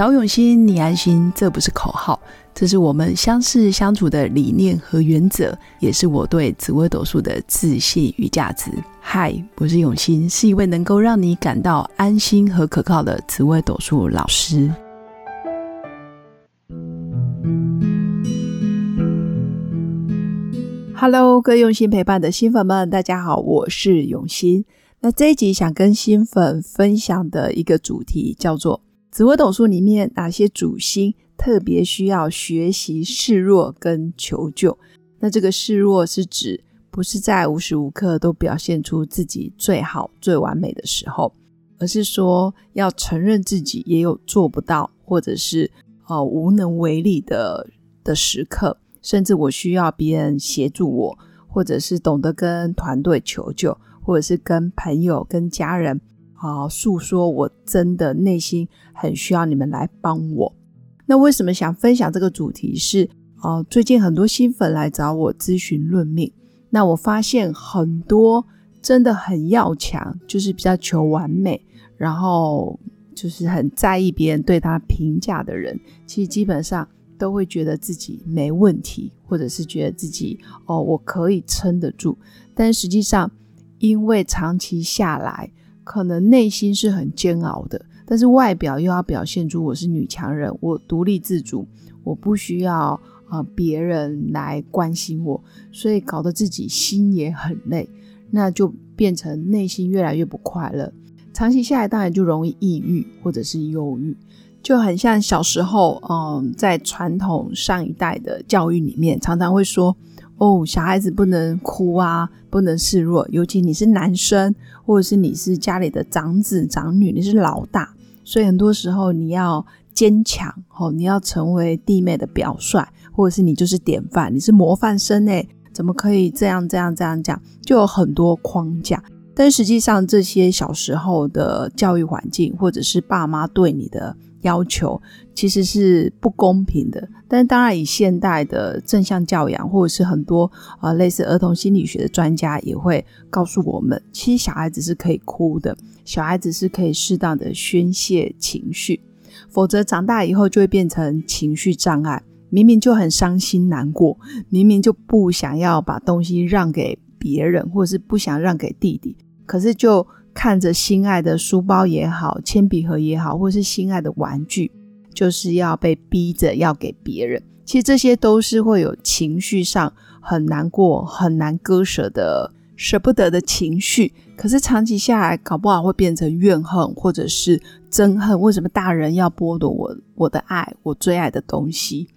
找永新，你安心，这不是口号，这是我们相识相处的理念和原则，也是我对紫微斗数的自信与价值。嗨，我是永新，是一位能够让你感到安心和可靠的紫微斗数老师。Hello，各位用心陪伴的新粉们，大家好，我是永新。那这一集想跟新粉分享的一个主题叫做紫微斗数里面哪些主星特别需要学习示弱跟求救。那这个示弱是指不是在无时无刻都表现出自己最好最完美的时候，而是说要承认自己也有做不到或者是呃无能为力的的时刻。甚至我需要别人协助我，或者是懂得跟团队求救，或者是跟朋友、跟家人啊诉说，我真的内心很需要你们来帮我。那为什么想分享这个主题？是啊，最近很多新粉来找我咨询论命，那我发现很多真的很要强，就是比较求完美，然后就是很在意别人对他评价的人，其实基本上。都会觉得自己没问题，或者是觉得自己哦，我可以撑得住。但实际上，因为长期下来，可能内心是很煎熬的，但是外表又要表现出我是女强人，我独立自主，我不需要啊别人来关心我，所以搞得自己心也很累，那就变成内心越来越不快乐。长期下来，当然就容易抑郁或者是忧郁。就很像小时候，嗯，在传统上一代的教育里面，常常会说，哦，小孩子不能哭啊，不能示弱，尤其你是男生，或者是你是家里的长子长女，你是老大，所以很多时候你要坚强，哦，你要成为弟妹的表率，或者是你就是典范，你是模范生诶，怎么可以这样这样这样讲？就有很多框架，但实际上这些小时候的教育环境，或者是爸妈对你的。要求其实是不公平的，但是当然以现代的正向教养，或者是很多呃类似儿童心理学的专家也会告诉我们，其实小孩子是可以哭的，小孩子是可以适当的宣泄情绪，否则长大以后就会变成情绪障碍。明明就很伤心难过，明明就不想要把东西让给别人，或者是不想让给弟弟，可是就。看着心爱的书包也好，铅笔盒也好，或是心爱的玩具，就是要被逼着要给别人。其实这些都是会有情绪上很难过、很难割舍的、舍不得的情绪。可是长期下来，搞不好会变成怨恨，或者是憎恨。为什么大人要剥夺我我的爱，我最爱的东西？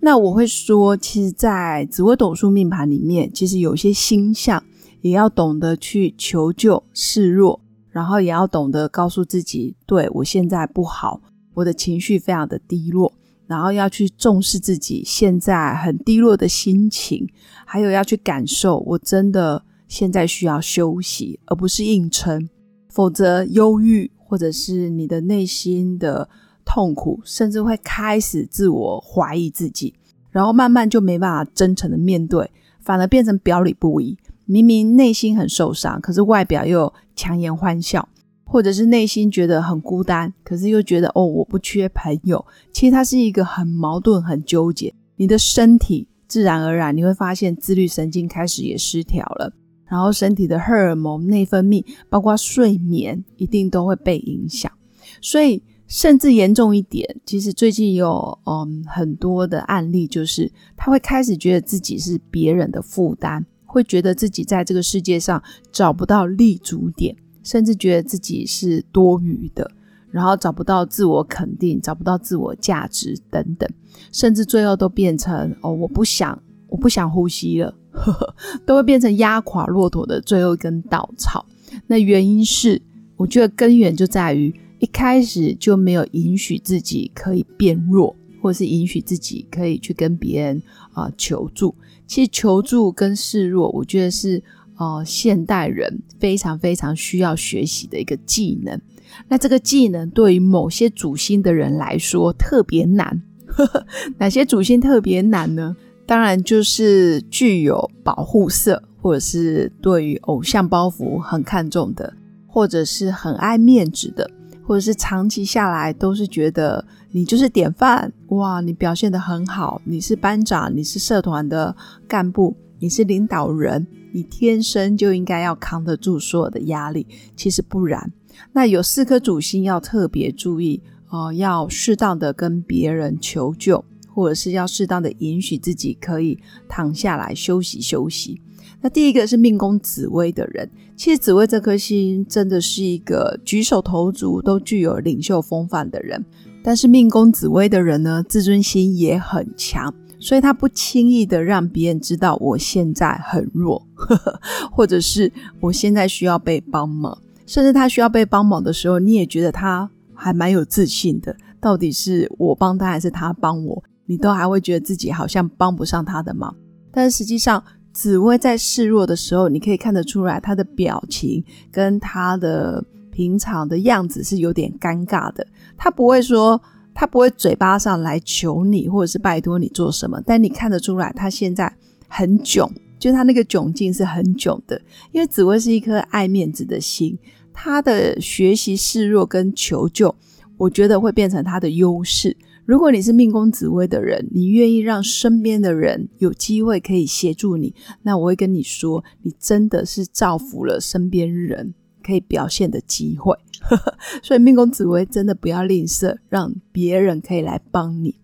那我会说，其实，在紫微斗数命盘里面，其实有些星象。也要懂得去求救示弱，然后也要懂得告诉自己，对我现在不好，我的情绪非常的低落，然后要去重视自己现在很低落的心情，还有要去感受，我真的现在需要休息，而不是硬撑，否则忧郁或者是你的内心的痛苦，甚至会开始自我怀疑自己，然后慢慢就没办法真诚的面对，反而变成表里不一。明明内心很受伤，可是外表又强颜欢笑，或者是内心觉得很孤单，可是又觉得哦我不缺朋友。其实它是一个很矛盾、很纠结。你的身体自然而然你会发现自律神经开始也失调了，然后身体的荷尔蒙、内分泌，包括睡眠，一定都会被影响。所以甚至严重一点，其实最近有嗯很多的案例，就是他会开始觉得自己是别人的负担。会觉得自己在这个世界上找不到立足点，甚至觉得自己是多余的，然后找不到自我肯定，找不到自我价值等等，甚至最后都变成哦，我不想，我不想呼吸了，呵呵，都会变成压垮骆驼的最后一根稻草。那原因是，我觉得根源就在于一开始就没有允许自己可以变弱，或是允许自己可以去跟别人啊求助。其实求助跟示弱，我觉得是呃现代人非常非常需要学习的一个技能。那这个技能对于某些主心的人来说特别难。哪些主心特别难呢？当然就是具有保护色，或者是对于偶像包袱很看重的，或者是很爱面子的，或者是长期下来都是觉得你就是典范哇，你表现得很好，你是班长，你是社团的干部，你是领导人，你天生就应该要扛得住所有的压力。其实不然，那有四颗主星要特别注意哦，要适当的跟别人求救，或者是要适当的允许自己可以躺下来休息休息。那第一个是命宫紫薇的人，其实紫薇这颗星真的是一个举手投足都具有领袖风范的人，但是命宫紫薇的人呢，自尊心也很强，所以他不轻易的让别人知道我现在很弱，或者是我现在需要被帮忙，甚至他需要被帮忙的时候，你也觉得他还蛮有自信的，到底是我帮他还是他帮我，你都还会觉得自己好像帮不上他的忙，但实际上。紫薇在示弱的时候，你可以看得出来，他的表情跟他的平常的样子是有点尴尬的。他不会说，他不会嘴巴上来求你，或者是拜托你做什么，但你看得出来，他现在很囧，就他那个窘境是很囧的。因为紫薇是一颗爱面子的心，他的学习示弱跟求救，我觉得会变成他的优势。如果你是命宫紫薇的人，你愿意让身边的人有机会可以协助你，那我会跟你说，你真的是造福了身边人可以表现的机会。所以命宫紫薇真的不要吝啬，让别人可以来帮你。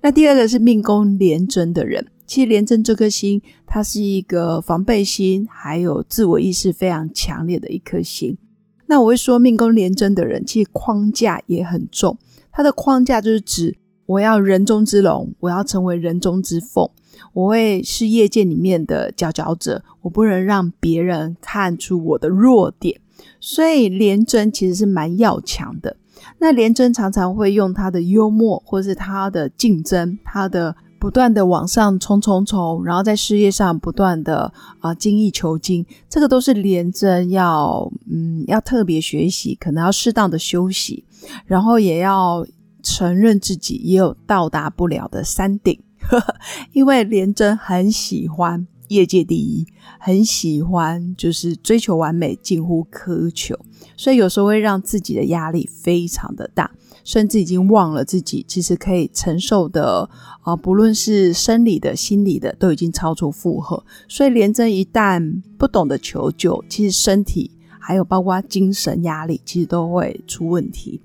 那第二个是命宫廉贞的人，其实廉贞这颗星，它是一个防备心还有自我意识非常强烈的一颗星。那我会说，命宫廉贞的人其实框架也很重，他的框架就是指。我要人中之龙，我要成为人中之凤，我会是业界里面的佼佼者，我不能让别人看出我的弱点。所以廉贞其实是蛮要强的。那廉贞常常会用他的幽默，或是他的竞争，他的不断的往上冲冲冲，然后在事业上不断的啊精益求精，这个都是廉贞要嗯要特别学习，可能要适当的休息，然后也要。承认自己也有到达不了的山顶，因为廉贞很喜欢业界第一，很喜欢就是追求完美，近乎苛求，所以有时候会让自己的压力非常的大，甚至已经忘了自己其实可以承受的啊，不论是生理的、心理的，都已经超出负荷。所以廉贞一旦不懂得求救，其实身体还有包括精神压力，其实都会出问题。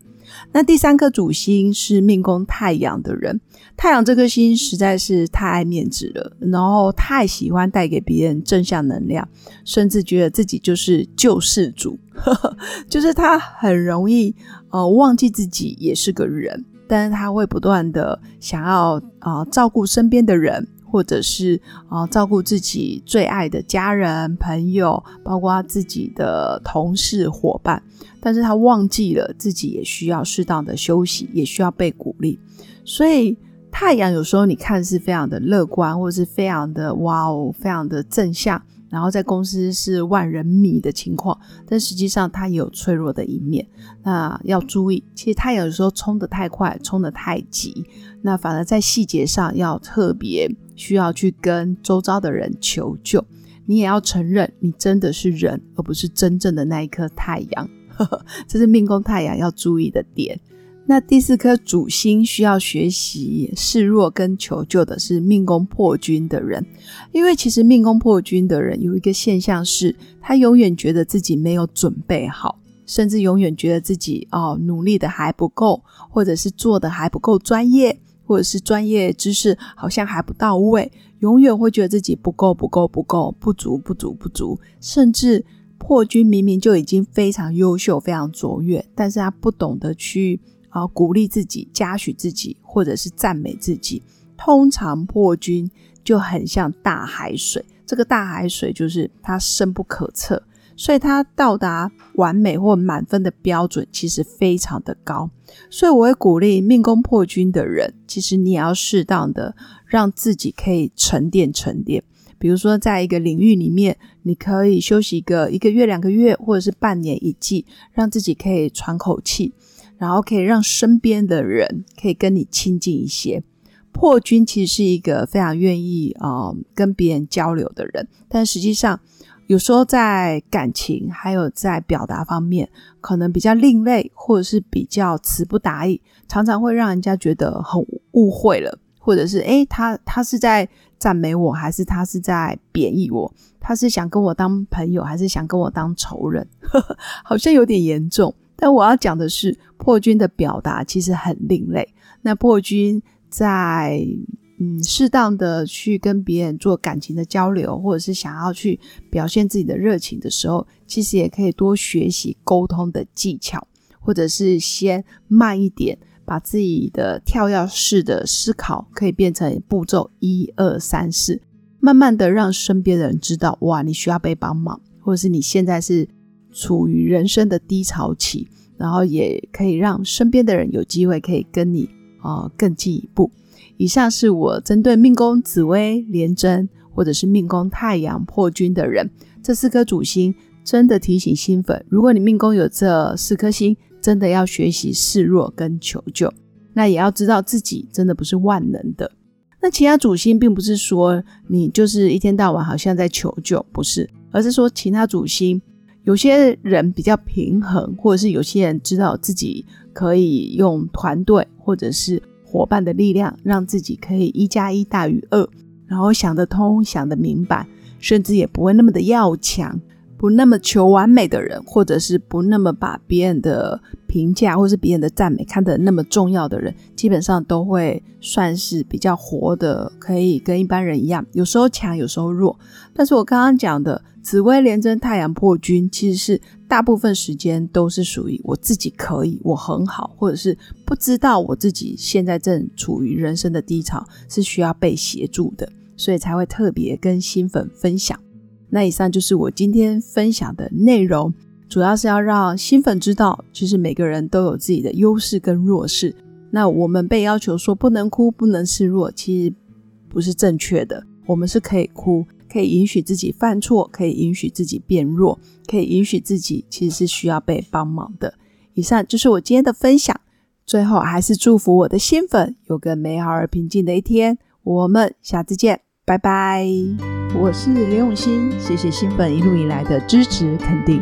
那第三颗主星是命宫太阳的人，太阳这颗星实在是太爱面子了，然后太喜欢带给别人正向能量，甚至觉得自己就是救世主，就是他很容易呃忘记自己也是个人，但是他会不断的想要啊照顾身边的人。或者是啊，照顾自己最爱的家人、朋友，包括自己的同事、伙伴，但是他忘记了自己也需要适当的休息，也需要被鼓励。所以太阳有时候你看是非常的乐观，或者是非常的哇哦，非常的正向。然后在公司是万人迷的情况，但实际上它也有脆弱的一面。那要注意，其实太阳有时候冲得太快，冲得太急，那反而在细节上要特别需要去跟周遭的人求救。你也要承认，你真的是人，而不是真正的那一颗太阳。这是命宫太阳要注意的点。那第四颗主星需要学习示弱跟求救的是命宫破军的人，因为其实命宫破军的人有一个现象是，他永远觉得自己没有准备好，甚至永远觉得自己哦努力的还不够，或者是做的还不够专业，或者是专业知识好像还不到位，永远会觉得自己不够不够不够不足不足不足，甚至破军明明就已经非常优秀非常卓越，但是他不懂得去。啊，鼓励自己，嘉许自己，或者是赞美自己。通常破军就很像大海水，这个大海水就是它深不可测，所以它到达完美或满分的标准其实非常的高。所以我会鼓励命宫破军的人，其实你也要适当的让自己可以沉淀沉淀。比如说，在一个领域里面，你可以休息一个一个月、两个月，或者是半年一季，让自己可以喘口气。然后可以让身边的人可以跟你亲近一些。破军其实是一个非常愿意啊跟别人交流的人，但实际上有时候在感情还有在表达方面，可能比较另类，或者是比较词不达意，常常会让人家觉得很误会了，或者是诶，他他是在赞美我，还是他是在贬义我？他是想跟我当朋友，还是想跟我当仇人？好像有点严重。但我要讲的是，破军的表达其实很另类。那破军在。嗯，适当的去跟别人做感情的交流，或者是想要去表现自己的热情的时候，其实也可以多学习沟通的技巧，或者是先慢一点，把自己的跳跃式的思考可以变成步骤一二三四，慢慢的让身边的人知道，哇，你需要被帮忙，或者是你现在是处于人生的低潮期，然后也可以让身边的人有机会可以跟你啊更进一步。以上是我针对命宫紫薇廉贞，或者是命宫太阳破军的人，这四颗主星真的提醒新粉：如果你命宫有这四颗星，真的要学习示弱跟求救。那也要知道自己真的不是万能的。那其他主星并不是说你就是一天到晚好像在求救，不是，而是说其他主星有些人比较平衡，或者是有些人知道自己可以用团队或者是。伙伴的力量，让自己可以一加一大于二，然后想得通、想得明白，甚至也不会那么的要强，不那么求完美的人，或者是不那么把别人的评价或是别人的赞美看得那么重要的人，基本上都会算是比较活的，可以跟一般人一样，有时候强，有时候弱。但是我刚刚讲的紫薇连贞太阳破军，其实是。大部分时间都是属于我自己可以，我很好，或者是不知道我自己现在正处于人生的低潮，是需要被协助的，所以才会特别跟新粉分享。那以上就是我今天分享的内容，主要是要让新粉知道，其实每个人都有自己的优势跟弱势。那我们被要求说不能哭、不能示弱，其实不是正确的，我们是可以哭。可以允许自己犯错，可以允许自己变弱，可以允许自己其实是需要被帮忙的。以上就是我今天的分享。最后还是祝福我的新粉有个美好而平静的一天。我们下次见，拜拜。我是刘永新，谢谢新粉一路以来的支持肯定。